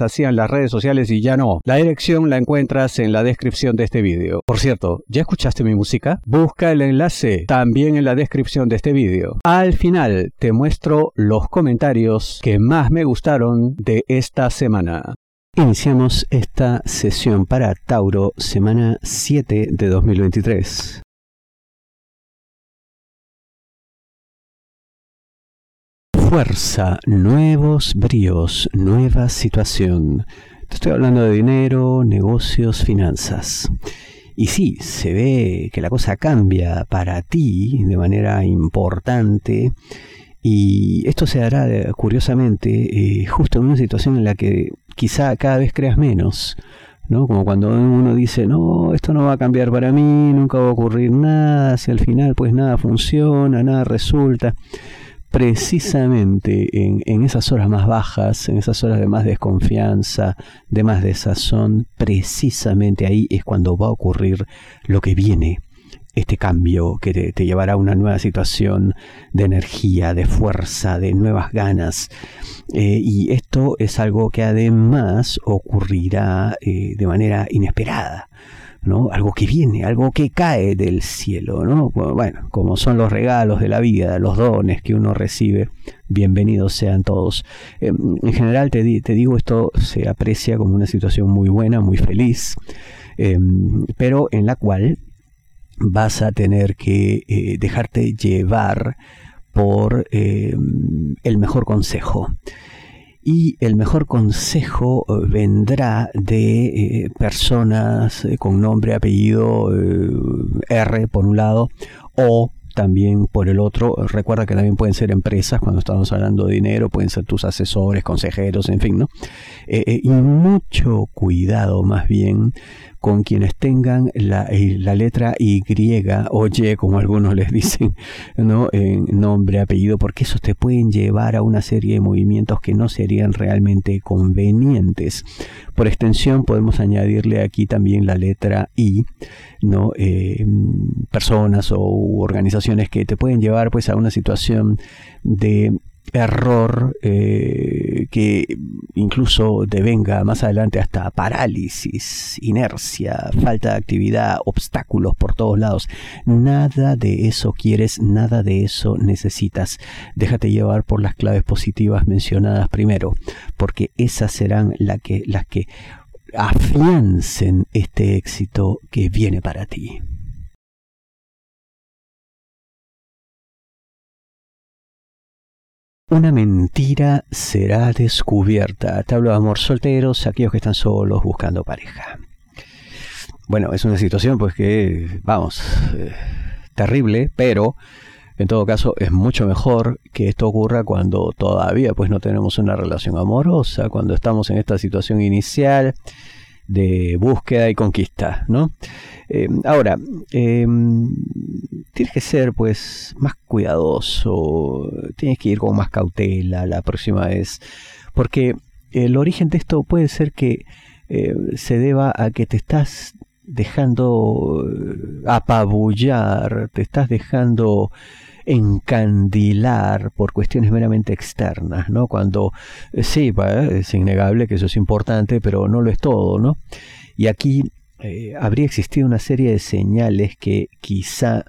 hacían las redes sociales y ya no. La dirección la encuentras en la descripción de este vídeo. Por cierto, ¿ya escuchaste mi música? Busca el enlace también en la descripción de este vídeo. Al final te muestro los comentarios que más me gustaron de esta semana. Iniciamos esta sesión para Tauro, semana 7 de 2023. Fuerza, nuevos bríos, nueva situación. Te estoy hablando de dinero, negocios, finanzas. Y sí, se ve que la cosa cambia para ti de manera importante. Y esto se hará eh, curiosamente eh, justo en una situación en la que quizá cada vez creas menos. ¿no? Como cuando uno dice, no, esto no va a cambiar para mí, nunca va a ocurrir nada, si al final pues nada funciona, nada resulta precisamente en, esas horas más bajas, en esas horas de más desconfianza, de más desazón, precisamente ahí es cuando va a ocurrir lo que viene, este cambio que te, llevará a una nueva situación de energía, de fuerza, de nuevas ganas. Eh, y esto es algo que además ocurrirá eh, de manera inesperada. Algo que viene, algo que cae del cielo, ¿no? Bueno, como son los regalos de la vida, los dones que uno recibe, bienvenidos sean todos. Em, en general te, digo, esto se aprecia como una situación muy buena, muy feliz, em, pero en la cual vas a tener que eh, dejarte llevar por em, el mejor consejo y el mejor consejo eh, vendrá de eh, personas eh, con nombre, apellido, R por un lado, o también por el otro. Recuerda que también pueden ser empresas, cuando estamos hablando de dinero, pueden ser tus asesores, consejeros, en fin, ¿no? y mucho cuidado más bien con quienes tengan la, eh, la, letra Y o Y, como algunos les dicen, ¿no? en nombre, apellido, porque esos te pueden llevar a una serie de movimientos que no serían realmente convenientes. Por extensión, podemos añadirle aquí también la letra I, ¿no? Eh, personas o organizaciones que te pueden llevar pues a una situación de error eh, que incluso devenga más adelante hasta parálisis, inercia, falta de actividad, obstáculos por todos lados. Nada de eso quieres, nada de eso necesitas. Déjate llevar por las claves positivas mencionadas primero, porque esas serán que, las que afiancen este éxito que viene para ti. Una mentira será descubierta. Te hablo de amor solteros, aquellos que están solos buscando pareja. Bueno, es una situación pues que, vamos, eh, terrible, pero en todo caso es mucho mejor que esto ocurra cuando todavía pues no tenemos una relación amorosa, cuando estamos en esta situación inicial de búsqueda y conquista, ¿no? Eh, ahora, em, tienes que ser pues más cuidadoso, tienes que ir con más cautela la próxima vez, porque el origen de esto puede ser que eh, se deba a que te estás dejando eh, apabullar, te estás dejando encandilar por cuestiones meramente externas, ¿no? Cuando eh, sí, es innegable que eso es importante, pero no lo es todo, ¿no? Y aquí eh, habría existido una serie de señales que quizá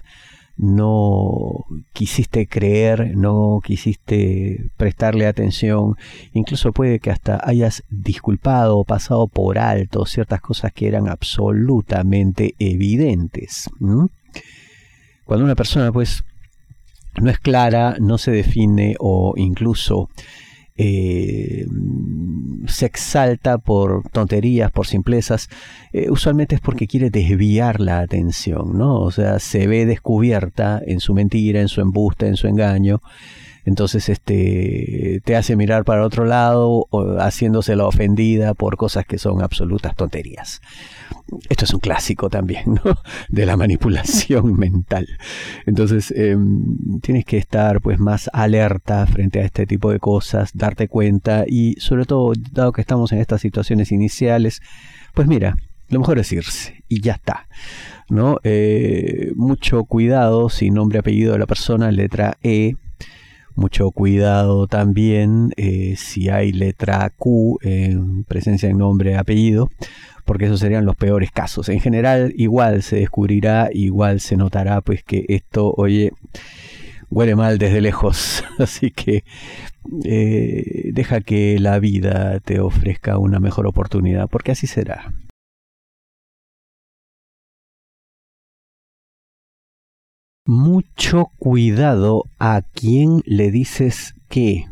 no quisiste creer, no quisiste prestarle atención, incluso puede que hasta hayas disculpado o pasado por alto ciertas cosas que eran absolutamente evidentes. Cuando una persona pues no es clara, no se define o incluso eh, se exalta por tonterías, por simplezas, eh, usualmente es porque quiere desviar la atención, ¿no? O sea, se ve descubierta en su mentira, en su embuste, en su engaño, entonces este te hace mirar para otro lado o haciéndose la ofendida por cosas que son absolutas tonterías. Esto es un clásico también, ¿no? De la manipulación mental. Entonces, em, tienes que estar pues más alerta frente a este tipo de cosas, darte cuenta y sobre todo, dado que estamos en estas situaciones iniciales, pues mira, lo mejor es irse y ya está. ¿no? Eh, mucho cuidado si nombre apellido de la persona, letra E. Mucho cuidado también eh, si hay letra Q en presencia de nombre apellido, porque esos serían los peores casos. En general, igual se descubrirá, igual se notará, pues que esto, oye, huele mal desde lejos. Así que eh, deja que la vida te ofrezca una mejor oportunidad, porque así será. Mucho cuidado a quién le dices qué.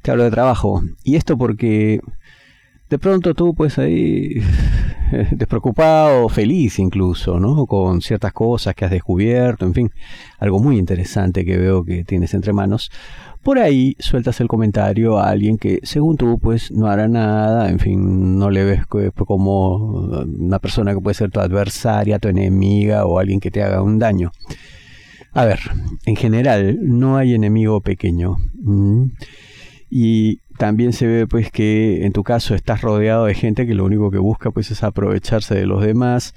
Te hablo de trabajo. Y esto porque de pronto tú pues ahí despreocupado, feliz incluso, ¿no? Con ciertas cosas que has descubierto, en fin, algo muy interesante que veo que tienes entre manos. Por ahí sueltas el comentario a alguien que según tú pues no hará nada, en fin, no le ves como una persona que puede ser tu adversaria, tu enemiga o alguien que te haga un daño. A ver, en general no hay enemigo pequeño. Y también se ve pues que en tu caso estás rodeado de gente que lo único que busca pues es aprovecharse de los demás,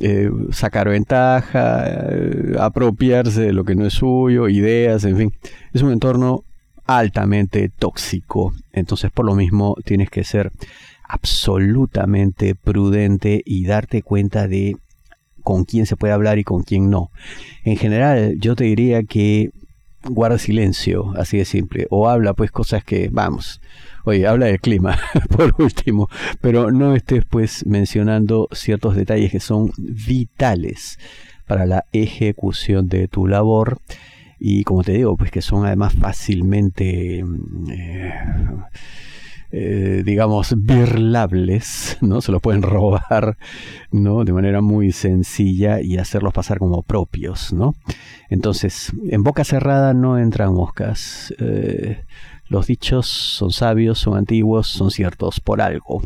eh, sacar ventaja, eh, apropiarse de lo que no es suyo, ideas, en fin. Es un entorno altamente tóxico. Entonces por lo mismo tienes que ser absolutamente prudente y darte cuenta de con quién se puede hablar y con quién no. En general, yo te diría que guarda silencio, así de simple, o habla pues cosas que, vamos, oye, habla del clima, por último, pero no estés pues mencionando ciertos detalles que son vitales para la ejecución de tu labor y como te digo, pues que son además fácilmente... Mm, eh, eh, digamos, birlables, ¿no? Se los pueden robar, ¿no? De manera muy sencilla y hacerlos pasar como propios, ¿no? Entonces, en boca cerrada no entran moscas. Eh, los dichos son sabios, son antiguos, son ciertos por algo.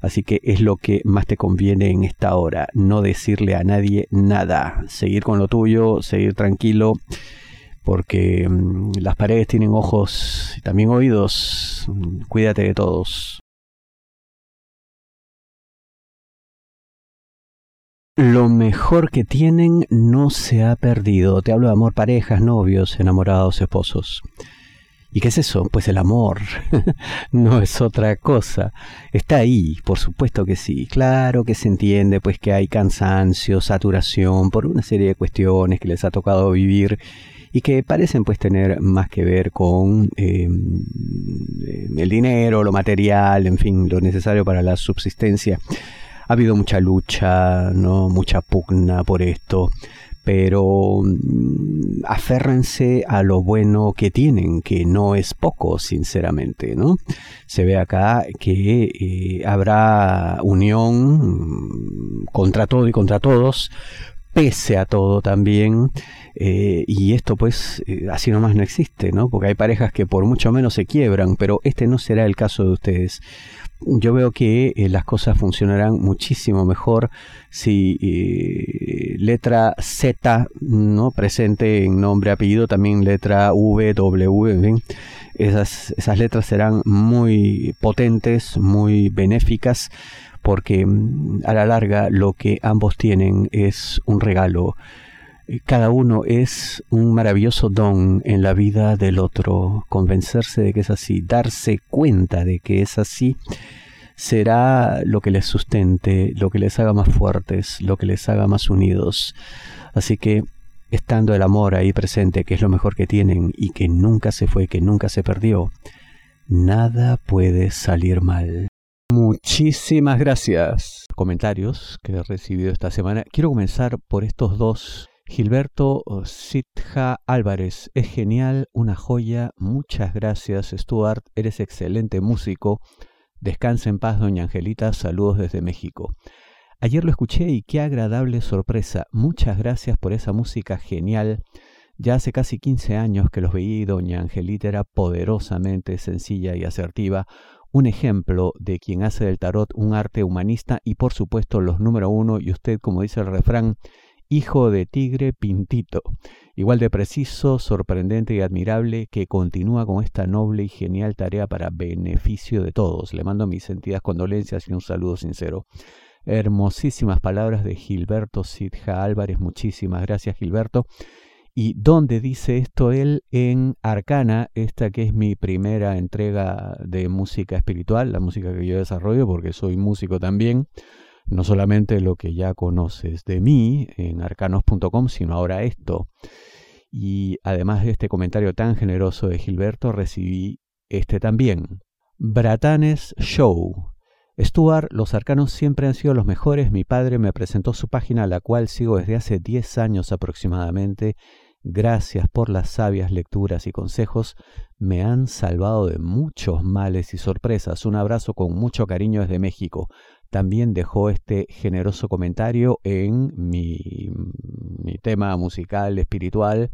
Así que es lo que más te conviene en esta hora, no decirle a nadie nada, seguir con lo tuyo, seguir tranquilo porque mm, las paredes tienen ojos y también oídos. Cuídate de todos. Lo mejor que tienen no se ha perdido. Te hablo de amor, parejas, novios, enamorados, esposos. ¿Y qué es eso? Pues el amor. no es otra cosa. Está ahí, por supuesto que sí. Claro que se entiende pues que hay cansancio, saturación por una serie de cuestiones que les ha tocado vivir y que parecen pues tener más que ver con em, el dinero, lo material, en fin, lo necesario para la subsistencia. Ha habido mucha lucha, ¿no? mucha pugna por esto, pero mm, aférrense a lo bueno que tienen, que no es poco, sinceramente, ¿no? Se ve acá que eh, habrá unión mm, contra todo y contra todos, pese a todo también. Eh, y esto pues eh, así nomás no existe, ¿no? Porque hay parejas que por mucho menos se quiebran, pero este no será el caso de ustedes. Yo veo que eh, las cosas funcionarán muchísimo mejor si letra Z, ¿no? Presente en nombre, apellido, también letra V, W, en fin. Esas, esas letras serán muy potentes, muy benéficas porque mm, a la larga lo que ambos tienen es un regalo. Cada uno es un maravilloso don en la vida del otro. Convencerse de que es así, darse cuenta de que es así, será lo que les sustente, lo que les haga más fuertes, lo que les haga más unidos. Así que, estando el amor ahí presente, que es lo mejor que tienen y que nunca se fue, que nunca se perdió, nada puede salir mal. Muchísimas gracias. Comentarios que he recibido esta semana. Quiero comenzar por estos dos. Gilberto Sitja Álvarez, es genial, una joya. Muchas gracias, Stuart. Eres excelente músico. Descansa en paz, doña Angelita. Saludos desde México. Ayer lo escuché y qué agradable sorpresa. Muchas gracias por esa música genial Ya hace casi 15 años que los veí, doña Angelita era poderosamente sencilla y asertiva, un ejemplo de quien hace del tarot un arte humanista y por supuesto los número uno y usted, como dice el refrán, hijo de tigre pintito, igual de preciso, sorprendente y admirable, que continúa con esta noble y genial tarea para beneficio de todos. Le mando mis sentidas condolencias y un saludo sincero. Hermosísimas palabras de Gilberto Sidja Álvarez, muchísimas gracias Gilberto. ¿Y dónde dice esto él? En Arcana, esta que es mi primera entrega de música espiritual, la música que yo desarrollo porque soy músico también. No solamente lo que ya conoces de mí en arcanos.com, sino ahora esto. Y además de este comentario tan generoso de Gilberto, recibí este también. Bratanes Show. Stuart, los arcanos siempre han sido los mejores. Mi padre me presentó su página, la cual sigo desde hace 10 años aproximadamente. Gracias por las sabias lecturas y consejos. Me han salvado de muchos males y sorpresas. Un abrazo con mucho cariño desde México. También dejó este generoso comentario en mi, mi tema musical espiritual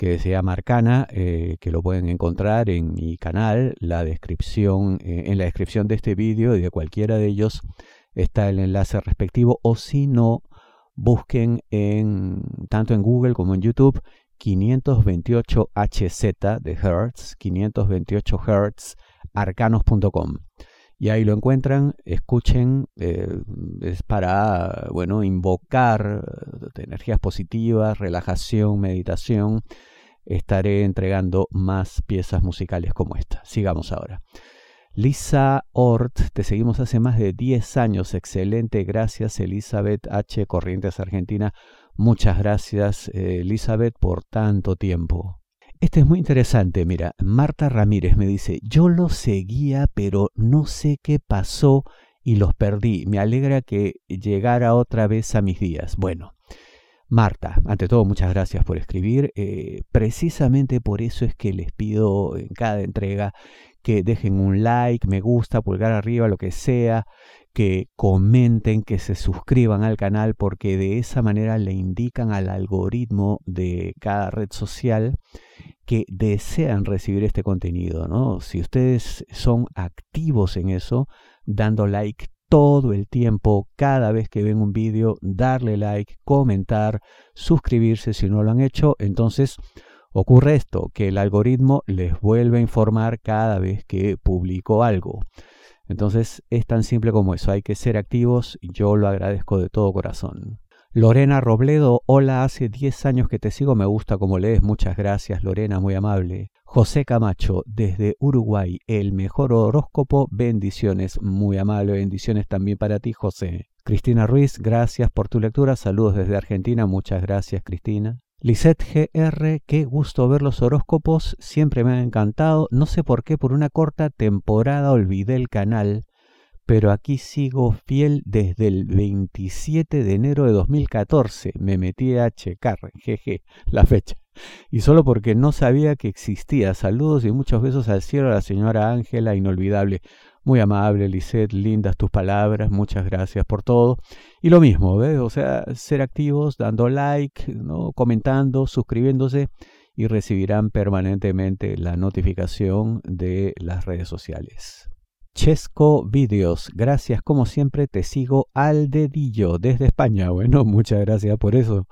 que se llama Arcana, eh, que lo pueden encontrar en mi canal, la descripción, eh, en la descripción de este vídeo y de cualquiera de ellos está el enlace respectivo, o si no, busquen en, tanto en Google como en YouTube 528 HZ de Hertz, 528 Hertz, arcanos.com y ahí lo encuentran, escuchen, eh, es para, bueno, invocar energías positivas, relajación, meditación. Estaré entregando más piezas musicales como esta. Sigamos ahora. Lisa Ort, te seguimos hace más de 10 años. Excelente, gracias Elizabeth H. Corrientes Argentina. Muchas gracias eh, Elizabeth por tanto tiempo. Este es muy interesante, mira, Marta Ramírez me dice, yo los seguía, pero no sé qué pasó y los perdí. Me alegra que llegara otra vez a mis días. Bueno, Marta, ante todo, muchas gracias por escribir. Eh, precisamente por eso es que les pido en cada entrega que dejen un like, me gusta, pulgar arriba, lo que sea, que comenten, que se suscriban al canal, porque de esa manera le indican al algoritmo de cada red social que desean recibir este contenido, ¿no? Si ustedes son activos en eso, dando like todo el tiempo, cada vez que ven un vídeo, darle like, comentar, suscribirse si no lo han hecho, entonces ocurre esto, que el algoritmo les vuelve a informar cada vez que publico algo. Entonces es tan simple como eso, hay que ser activos yo lo agradezco de todo corazón. Lorena Robledo, hola, hace 10 años que te sigo, me gusta como lees, muchas gracias Lorena, muy amable. José Camacho, desde Uruguay, el mejor horóscopo, bendiciones, muy amable, bendiciones también para ti José. Cristina Ruiz, gracias por tu lectura, saludos desde Argentina, muchas gracias Cristina. Lisette GR, qué gusto ver los horóscopos, siempre me ha encantado, no sé por qué por una corta temporada olvidé el canal, pero aquí sigo fiel desde el 27 de enero de 2014. Me metí a checar, jeje, la fecha. Y solo porque no sabía que existía. Saludos y muchos besos al cielo a la señora Ángela, inolvidable. Muy amable, Lisette, lindas tus palabras, muchas gracias por todo. Y lo mismo, ¿ves? O sea, ser activos, dando like, ¿no? comentando, suscribiéndose y recibirán permanentemente la notificación de las redes sociales. Chesco Videos. Gracias, como siempre, te sigo al dedillo desde España. Bueno, muchas gracias por eso.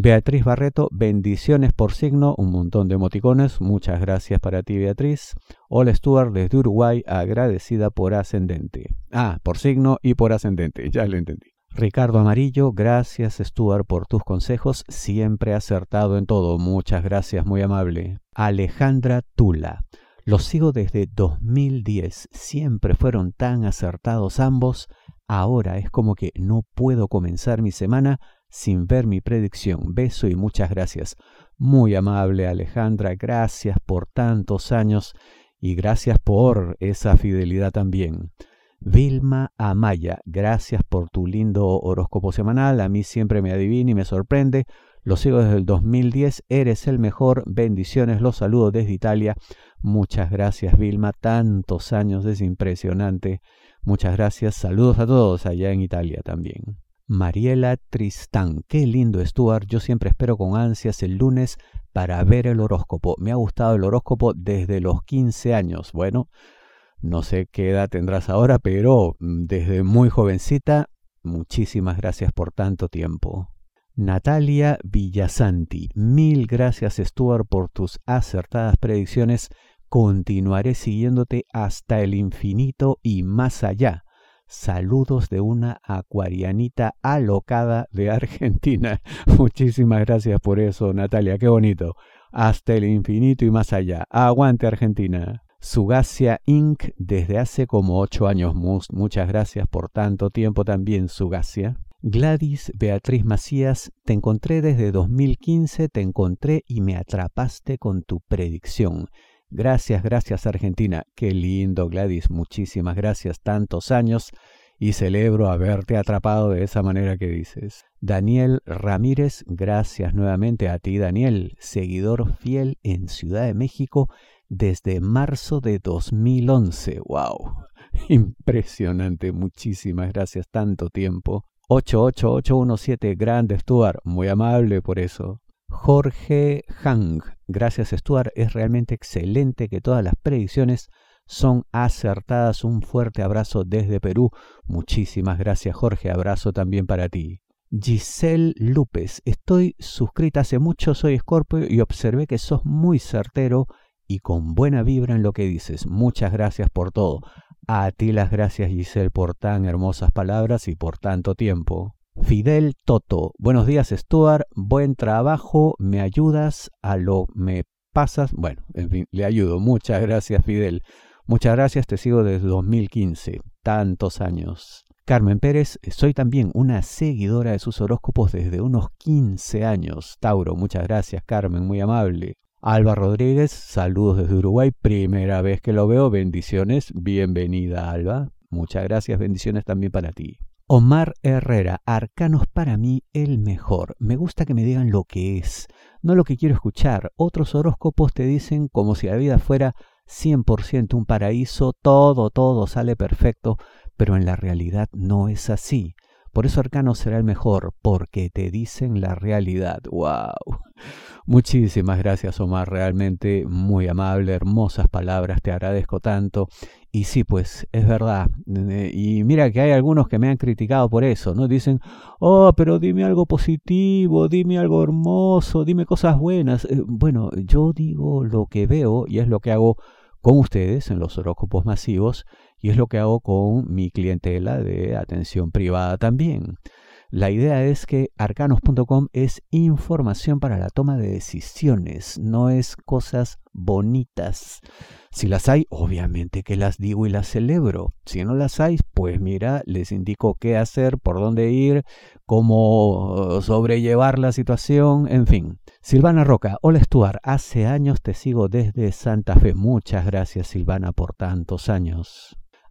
Beatriz Barreto, bendiciones por signo, un montón de emoticones. Muchas gracias para ti, Beatriz. Hola, Stuart desde Uruguay, agradecida por ascendente. Ah, por signo y por ascendente, ya lo entendí. Ricardo Amarillo, gracias Stuart por tus consejos, siempre acertado en todo. Muchas gracias, muy amable. Alejandra Tula. Los sigo desde 2010. Siempre fueron tan acertados ambos. Ahora es como que no puedo comenzar mi semana sin ver mi predicción. Beso y muchas gracias. Muy amable Alejandra, gracias por tantos años y gracias por esa fidelidad también. Vilma Amaya, gracias por tu lindo horóscopo semanal. A mí siempre me adivina y me sorprende. Lo sigo desde el 2010. Eres el mejor. Bendiciones. Los saludo desde Italia. Muchas gracias, Vilma. Tantos años, es impresionante. Muchas gracias. Saludos a todos allá en Italia también. Mariela Tristán. Qué lindo, Stuart. Yo siempre espero con ansias el lunes para ver el horóscopo. Me ha gustado el horóscopo desde los 15 años. Bueno, no sé qué edad tendrás ahora, pero mm, desde muy jovencita, muchísimas gracias por tanto tiempo. Natalia Villasanti, mil gracias Stuart por tus acertadas predicciones. Continuaré siguiéndote hasta el infinito y más allá. Saludos de una acuarianita alocada de Argentina. Muchísimas gracias por eso, Natalia, qué bonito. Hasta el infinito y más allá. Aguante Argentina. Sugacia Inc. desde hace como ocho años. Muchas gracias por tanto tiempo también, Sugacia. Gladys Beatriz Macías, te encontré desde 2015, te encontré y me atrapaste con tu predicción. Gracias, gracias Argentina. Qué lindo Gladys, muchísimas gracias. Tantos años y celebro haberte atrapado de esa manera que dices. Daniel Ramírez, gracias nuevamente a ti Daniel, seguidor fiel en Ciudad de México desde marzo de 2011. ¡Wow! Impresionante, muchísimas gracias, tanto tiempo. 88817, grande Stuart, muy amable por eso. Jorge Hang, gracias Stuart, es realmente excelente que todas las predicciones son acertadas. Un fuerte abrazo desde Perú. Muchísimas gracias Jorge, abrazo también para ti. Giselle López, estoy suscrita hace mucho, soy Scorpio y observé que sos muy certero y con buena vibra en lo que dices. Muchas gracias por todo. A ti las gracias Giselle por tan hermosas palabras y por tanto tiempo. Fidel Toto, buenos días Stuart, buen trabajo, me ayudas a lo me pasas. Bueno, en fin, le ayudo. Muchas gracias Fidel. Muchas gracias, te sigo desde 2015, tantos años. Carmen Pérez, soy también una seguidora de sus horóscopos desde unos 15 años. Tauro, muchas gracias Carmen, muy amable. Alba Rodríguez, saludos desde Uruguay, primera vez que lo veo, bendiciones, bienvenida Alba, muchas gracias, bendiciones también para ti. Omar Herrera, Arcanos para mí el mejor. Me gusta que me digan lo que es, no lo que quiero escuchar. Otros horóscopos te dicen como si la vida fuera 100% un paraíso, todo, todo sale perfecto, pero en la realidad no es así. Por eso Arcano será el mejor, porque te dicen la realidad. ¡Wow! Muchísimas gracias, Omar. Realmente muy amable, hermosas palabras. Te agradezco tanto. Y sí, pues es verdad. Y mira que hay algunos que me han criticado por eso, ¿no? Dicen, oh, pero dime algo positivo, dime algo hermoso, dime cosas buenas. Eh, bueno, yo digo lo que veo y es lo que hago con ustedes en los horóscopos masivos y es lo que hago con mi clientela de atención privada también. La idea es que arcanos.com es información para la toma de decisiones, no es cosas bonitas. Si las hay, obviamente que las digo y las celebro. Si no las hay, pues mira, les indico qué hacer, por dónde ir, cómo sobrellevar la situación, en fin. Silvana Roca, hola Stuart, hace años te sigo desde Santa Fe. Muchas gracias Silvana por tantos años.